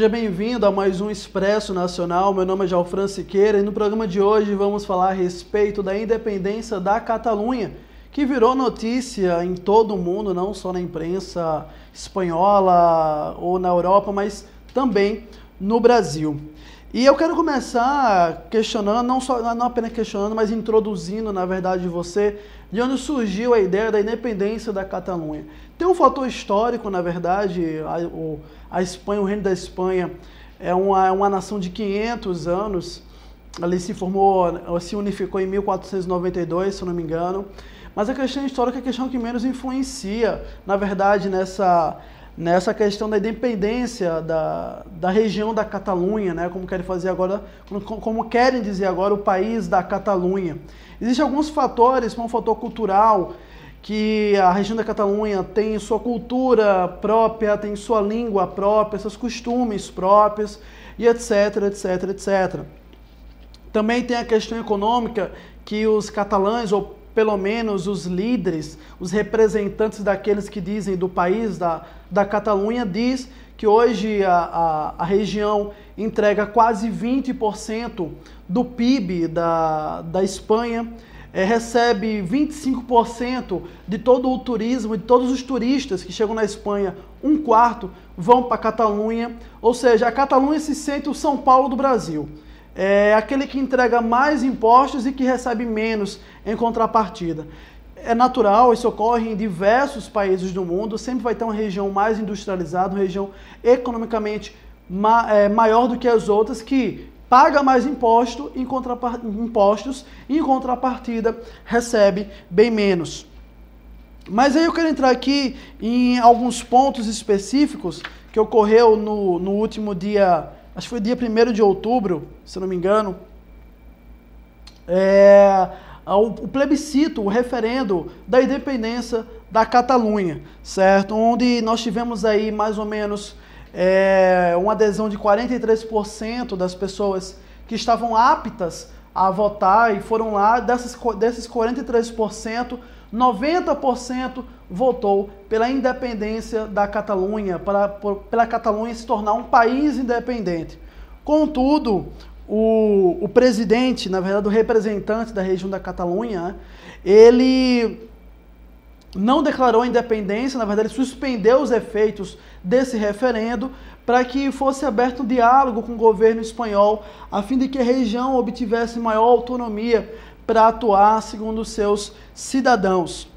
Seja bem-vindo a mais um Expresso Nacional. Meu nome é Jalfran Siqueira e no programa de hoje vamos falar a respeito da independência da Catalunha, que virou notícia em todo o mundo, não só na imprensa espanhola ou na Europa, mas também no Brasil. E eu quero começar questionando, não, só, não apenas questionando, mas introduzindo, na verdade, você, de onde surgiu a ideia da independência da Catalunha. Tem um fator histórico, na verdade, a, o, a Espanha, o reino da Espanha, é uma, é uma nação de 500 anos. Ali se formou, se unificou em 1492, se não me engano. Mas a questão histórica é a questão que menos influencia, na verdade, nessa, nessa questão da independência da, da região da Catalunha, né? como querem fazer agora, como, querem dizer agora o país da Catalunha. Existem alguns fatores, como um fator cultural, que a região da Catalunha tem sua cultura própria, tem sua língua própria, seus costumes próprios e etc, etc, etc. Também tem a questão econômica que os catalães, ou pelo menos os líderes, os representantes daqueles que dizem do país da, da Catalunha, diz que hoje a, a, a região entrega quase 20% do PIB da, da Espanha é, recebe 25% de todo o turismo, de todos os turistas que chegam na Espanha, um quarto vão para a Catalunha, ou seja, a Catalunha se sente o São Paulo do Brasil. É aquele que entrega mais impostos e que recebe menos em contrapartida. É natural, isso ocorre em diversos países do mundo, sempre vai ter uma região mais industrializada, uma região economicamente ma é, maior do que as outras, que paga mais imposto, em impostos e em contrapartida recebe bem menos. Mas aí eu quero entrar aqui em alguns pontos específicos que ocorreu no, no último dia, acho que foi dia 1 de outubro, se não me engano. É, o, plebiscito, o referendo da independência da Catalunha, certo? Onde nós tivemos aí mais ou menos é, uma adesão de 43% das pessoas que estavam aptas a votar e foram lá, dessas, desses 43%, 90% votou pela independência da Catalunha, para, pela Catalunha se tornar um país independente. Contudo, o, o presidente, na verdade, o representante da região da Catalunha, ele não declarou independência, na verdade, suspendeu os efeitos desse referendo para que fosse aberto um diálogo com o governo espanhol, a fim de que a região obtivesse maior autonomia para atuar segundo seus cidadãos.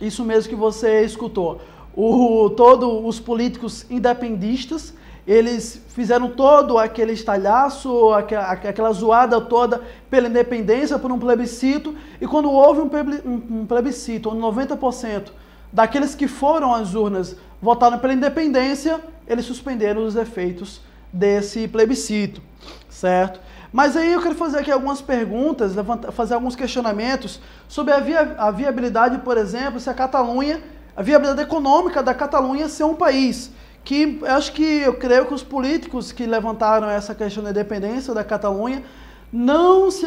Isso mesmo que você escutou. O, todos os políticos independistas eles fizeram todo aquele estalhaço, aquela zoada toda pela independência, por um plebiscito, e quando houve um plebiscito, onde 90% daqueles que foram às urnas votaram pela independência, eles suspenderam os efeitos desse plebiscito, certo? Mas aí eu quero fazer aqui algumas perguntas, fazer alguns questionamentos sobre a, via, a viabilidade, por exemplo, se a Catalunha, a viabilidade econômica da Catalunha ser um país que acho que eu creio que os políticos que levantaram essa questão da independência da Catalunha não se,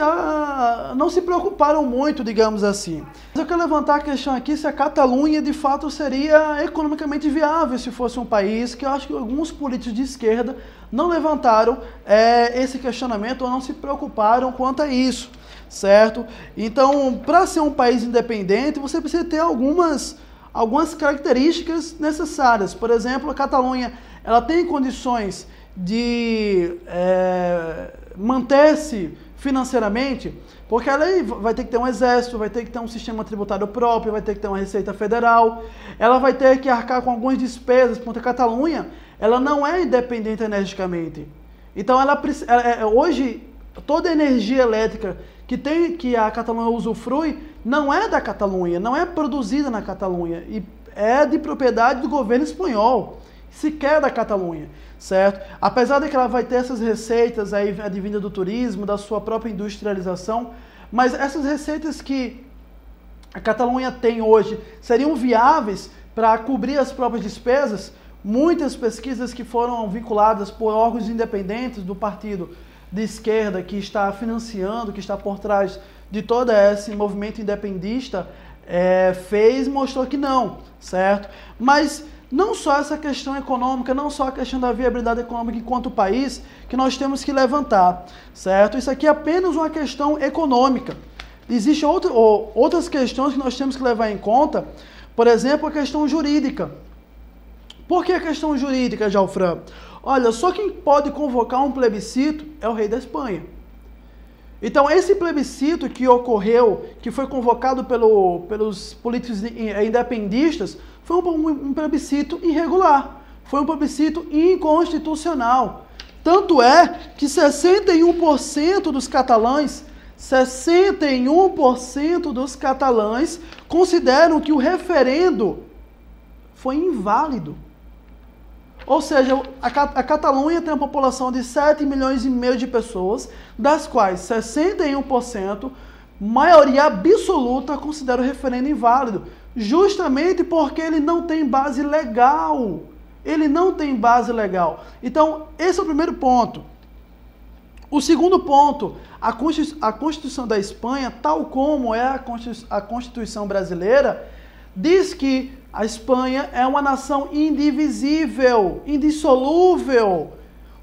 não se preocuparam muito, digamos assim. Mas eu quero levantar a questão aqui se a Catalunha de fato seria economicamente viável se fosse um país, que eu acho que alguns políticos de esquerda não levantaram é, esse questionamento ou não se preocuparam quanto a isso, certo? Então, para ser um país independente, você precisa ter algumas algumas características necessárias. Por exemplo, a Catalunha ela tem condições de é, manter-se financeiramente, porque ela vai ter que ter um exército, vai ter que ter um sistema tributário próprio, vai ter que ter uma receita federal, ela vai ter que arcar com algumas despesas, porque a Catalunha ela não é independente energicamente. Então, ela, ela hoje toda a energia elétrica que tem que a Catalunha usufrui não é da Catalunha, não é produzida na Catalunha e é de propriedade do governo espanhol, sequer da Catalunha, certo? Apesar de que ela vai ter essas receitas aí advinda do turismo, da sua própria industrialização, mas essas receitas que a Catalunha tem hoje seriam viáveis para cobrir as próprias despesas? Muitas pesquisas que foram vinculadas por órgãos independentes do partido de esquerda que está financiando, que está por trás de todo esse movimento independista, é, fez mostrou que não, certo? Mas não só essa questão econômica, não só a questão da viabilidade econômica enquanto país, que nós temos que levantar, certo? Isso aqui é apenas uma questão econômica. Existem outra, outras questões que nós temos que levar em conta, por exemplo, a questão jurídica. Por que a questão jurídica, Jalfran? Olha, só quem pode convocar um plebiscito é o rei da Espanha. Então, esse plebiscito que ocorreu, que foi convocado pelo, pelos políticos independistas, foi um, um plebiscito irregular. Foi um plebiscito inconstitucional. Tanto é que 61% dos catalães 61% dos catalães consideram que o referendo foi inválido. Ou seja, a, a Catalunha tem uma população de 7 milhões e meio de pessoas, das quais 61%, maioria absoluta, considera o referendo inválido, justamente porque ele não tem base legal. Ele não tem base legal. Então, esse é o primeiro ponto. O segundo ponto, a Constituição da Espanha, tal como é a Constituição brasileira, diz que a Espanha é uma nação indivisível, indissolúvel.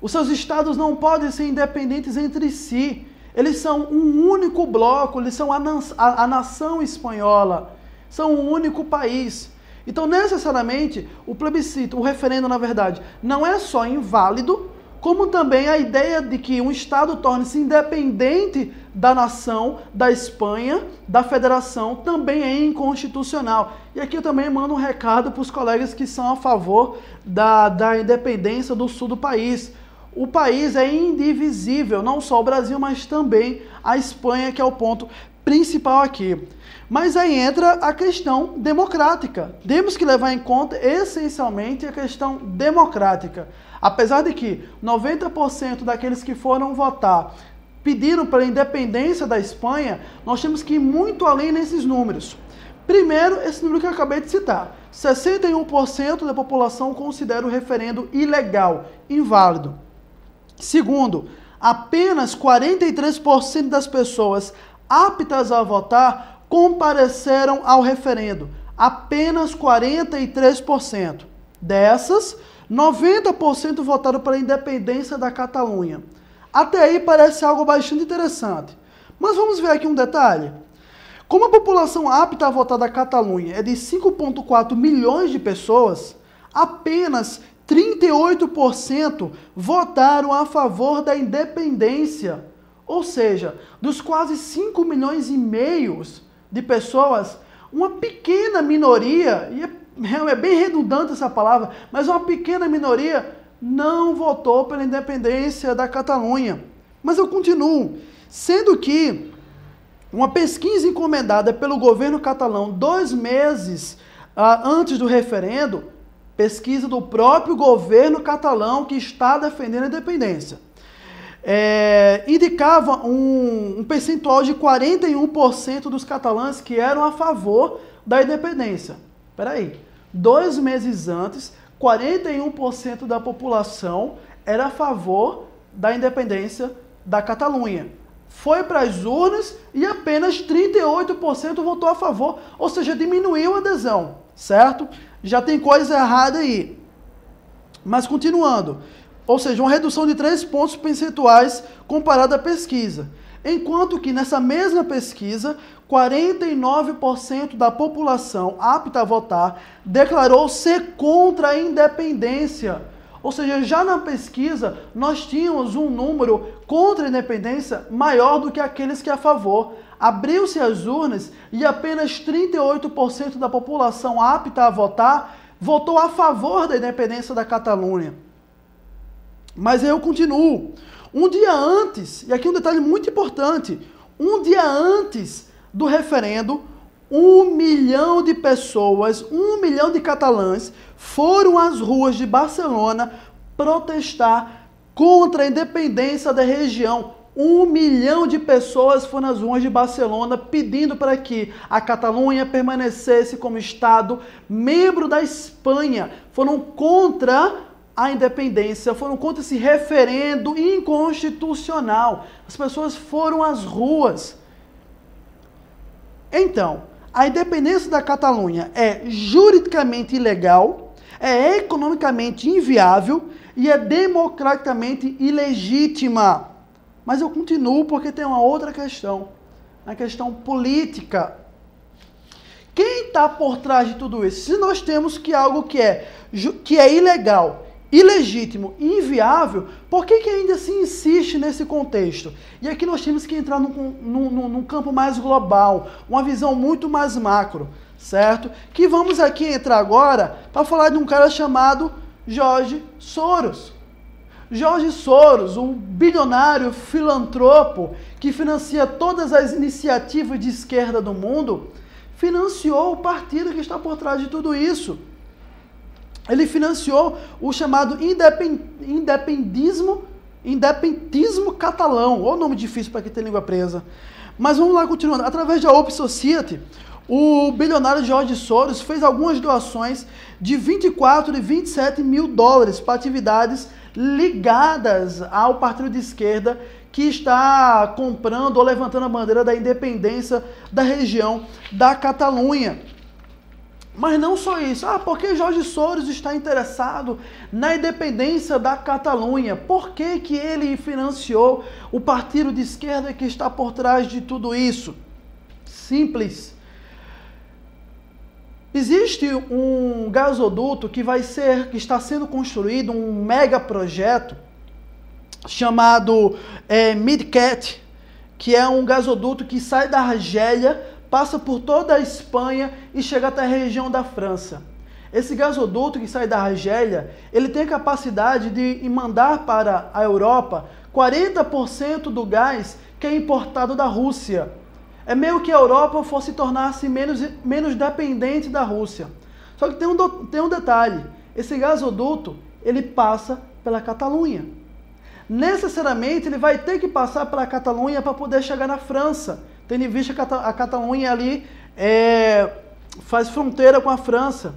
Os seus estados não podem ser independentes entre si. Eles são um único bloco, eles são a, a, a nação espanhola, são um único país. Então, necessariamente, o plebiscito, o referendo, na verdade, não é só inválido, como também a ideia de que um Estado torne-se independente da nação, da Espanha, da federação, também é inconstitucional. E aqui eu também mando um recado para os colegas que são a favor da, da independência do sul do país. O país é indivisível, não só o Brasil, mas também a Espanha, que é o ponto principal aqui. Mas aí entra a questão democrática. Temos que levar em conta essencialmente a questão democrática. Apesar de que 90% daqueles que foram votar pediram pela independência da Espanha, nós temos que ir muito além nesses números. Primeiro, esse número que eu acabei de citar: 61% da população considera o referendo ilegal, inválido. Segundo, apenas 43% das pessoas aptas a votar compareceram ao referendo. Apenas 43%. Dessas, 90% votaram pela independência da Catalunha. Até aí parece algo bastante interessante. Mas vamos ver aqui um detalhe. Como a população apta a votar da Catalunha é de 5,4 milhões de pessoas, apenas 38% votaram a favor da independência. Ou seja, dos quase 5 milhões e meio de pessoas, uma pequena minoria, e é é bem redundante essa palavra, mas uma pequena minoria não votou pela independência da Catalunha. Mas eu continuo, sendo que uma pesquisa encomendada pelo governo catalão dois meses ah, antes do referendo, pesquisa do próprio governo catalão que está defendendo a independência, é, indicava um, um percentual de 41% dos catalães que eram a favor da independência. Espera aí. Dois meses antes, 41% da população era a favor da independência da Catalunha. Foi para as urnas e apenas 38% votou a favor, ou seja, diminuiu a adesão, certo? Já tem coisa errada aí. Mas continuando, ou seja, uma redução de 3 pontos percentuais comparada à pesquisa. Enquanto que nessa mesma pesquisa, 49% da população apta a votar declarou ser contra a independência. Ou seja, já na pesquisa nós tínhamos um número contra a independência maior do que aqueles que a favor. Abriu-se as urnas e apenas 38% da população apta a votar votou a favor da independência da Catalunha. Mas eu continuo. Um dia antes, e aqui um detalhe muito importante, um dia antes do referendo, um milhão de pessoas, um milhão de catalães foram às ruas de Barcelona protestar contra a independência da região. Um milhão de pessoas foram às ruas de Barcelona pedindo para que a Catalunha permanecesse como Estado membro da Espanha. Foram contra a independência, foram contra esse referendo inconstitucional. As pessoas foram às ruas. Então, a independência da Catalunha é juridicamente ilegal, é economicamente inviável e é democraticamente ilegítima. Mas eu continuo porque tem uma outra questão, a questão política. Quem está por trás de tudo isso? Se nós temos que algo que é, que é ilegal, ilegítimo inviável, por que, que ainda se insiste nesse contexto? E aqui nós temos que entrar num, num, num campo mais global, uma visão muito mais macro, certo? Que vamos aqui entrar agora para falar de um cara chamado Jorge Soros. Jorge Soros, um bilionário filantropo que financia todas as iniciativas de esquerda do mundo, financiou o partido que está por trás de tudo isso. Ele financiou o chamado independismo, independentismo catalão, ou nome difícil para quem tem língua presa. Mas vamos lá continuando. Através da Open Society, o bilionário Jorge Soros fez algumas doações de 24 e 27 mil dólares para atividades ligadas ao partido de esquerda que está comprando ou levantando a bandeira da independência da região da Catalunha. Mas não só isso. Ah, porque Jorge Soros está interessado na independência da Catalunha? Por que, que ele financiou o partido de esquerda que está por trás de tudo isso? Simples. Existe um gasoduto que vai ser, que está sendo construído, um mega projeto chamado é, Midcat, que é um gasoduto que sai da Argélia, passa por toda a Espanha e chega até a região da França. Esse gasoduto que sai da Argélia, ele tem a capacidade de mandar para a Europa 40% do gás que é importado da Rússia. É meio que a Europa fosse tornar-se menos, menos dependente da Rússia. Só que tem um, tem um detalhe: esse gasoduto ele passa pela Catalunha necessariamente ele vai ter que passar pela Catalunha para poder chegar na França, tendo em vista que a Catalunha ali é, faz fronteira com a França.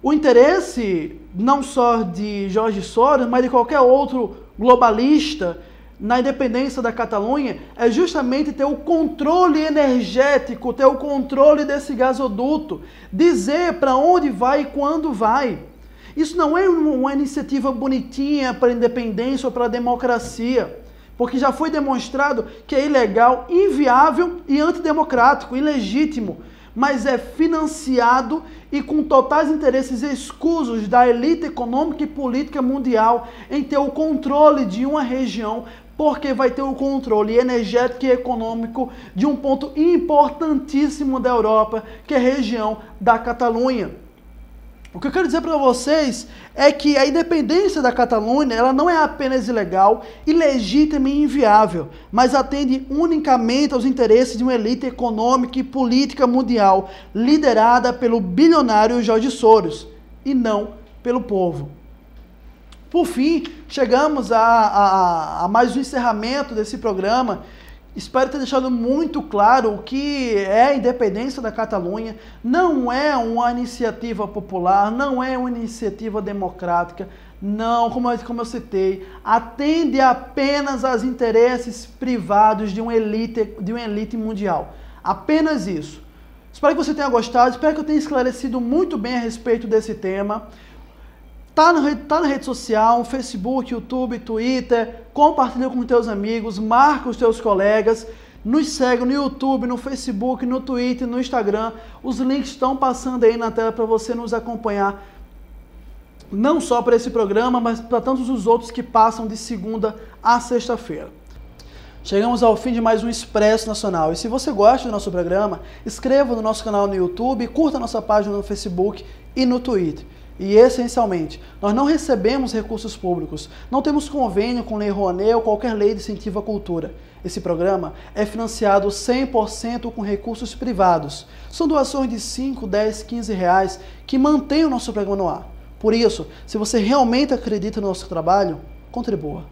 O interesse não só de Jorge Soros, mas de qualquer outro globalista na independência da Catalunha é justamente ter o controle energético, ter o controle desse gasoduto, dizer para onde vai e quando vai. Isso não é uma iniciativa bonitinha para a independência ou para a democracia, porque já foi demonstrado que é ilegal, inviável e antidemocrático, ilegítimo, mas é financiado e com totais interesses escusos da elite econômica e política mundial em ter o controle de uma região, porque vai ter o controle energético e econômico de um ponto importantíssimo da Europa, que é a região da Catalunha. O que eu quero dizer para vocês é que a independência da Catalunha ela não é apenas ilegal, ilegítima e inviável, mas atende unicamente aos interesses de uma elite econômica e política mundial liderada pelo bilionário Jorge Soros e não pelo povo. Por fim, chegamos a, a, a mais um encerramento desse programa Espero ter deixado muito claro o que é a independência da Catalunha. Não é uma iniciativa popular, não é uma iniciativa democrática, não, como eu, como eu citei, atende apenas aos interesses privados de uma elite, de uma elite mundial. Apenas isso. Espero que você tenha gostado, espero que eu tenha esclarecido muito bem a respeito desse tema. Tá, no, tá na rede social, Facebook, YouTube, Twitter, compartilha com teus amigos, marca os teus colegas, nos segue no YouTube, no Facebook, no Twitter, no Instagram. Os links estão passando aí na tela para você nos acompanhar. Não só para esse programa, mas para tantos os outros que passam de segunda a sexta-feira. Chegamos ao fim de mais um Expresso Nacional. E se você gosta do nosso programa, inscreva no nosso canal no YouTube, curta nossa página no Facebook e no Twitter. E essencialmente, nós não recebemos recursos públicos, não temos convênio com Lei Rouanet ou qualquer lei de incentivo à cultura. Esse programa é financiado 100% com recursos privados. São doações de 5, 10, 15 reais que mantêm o nosso programa no ar. Por isso, se você realmente acredita no nosso trabalho, contribua.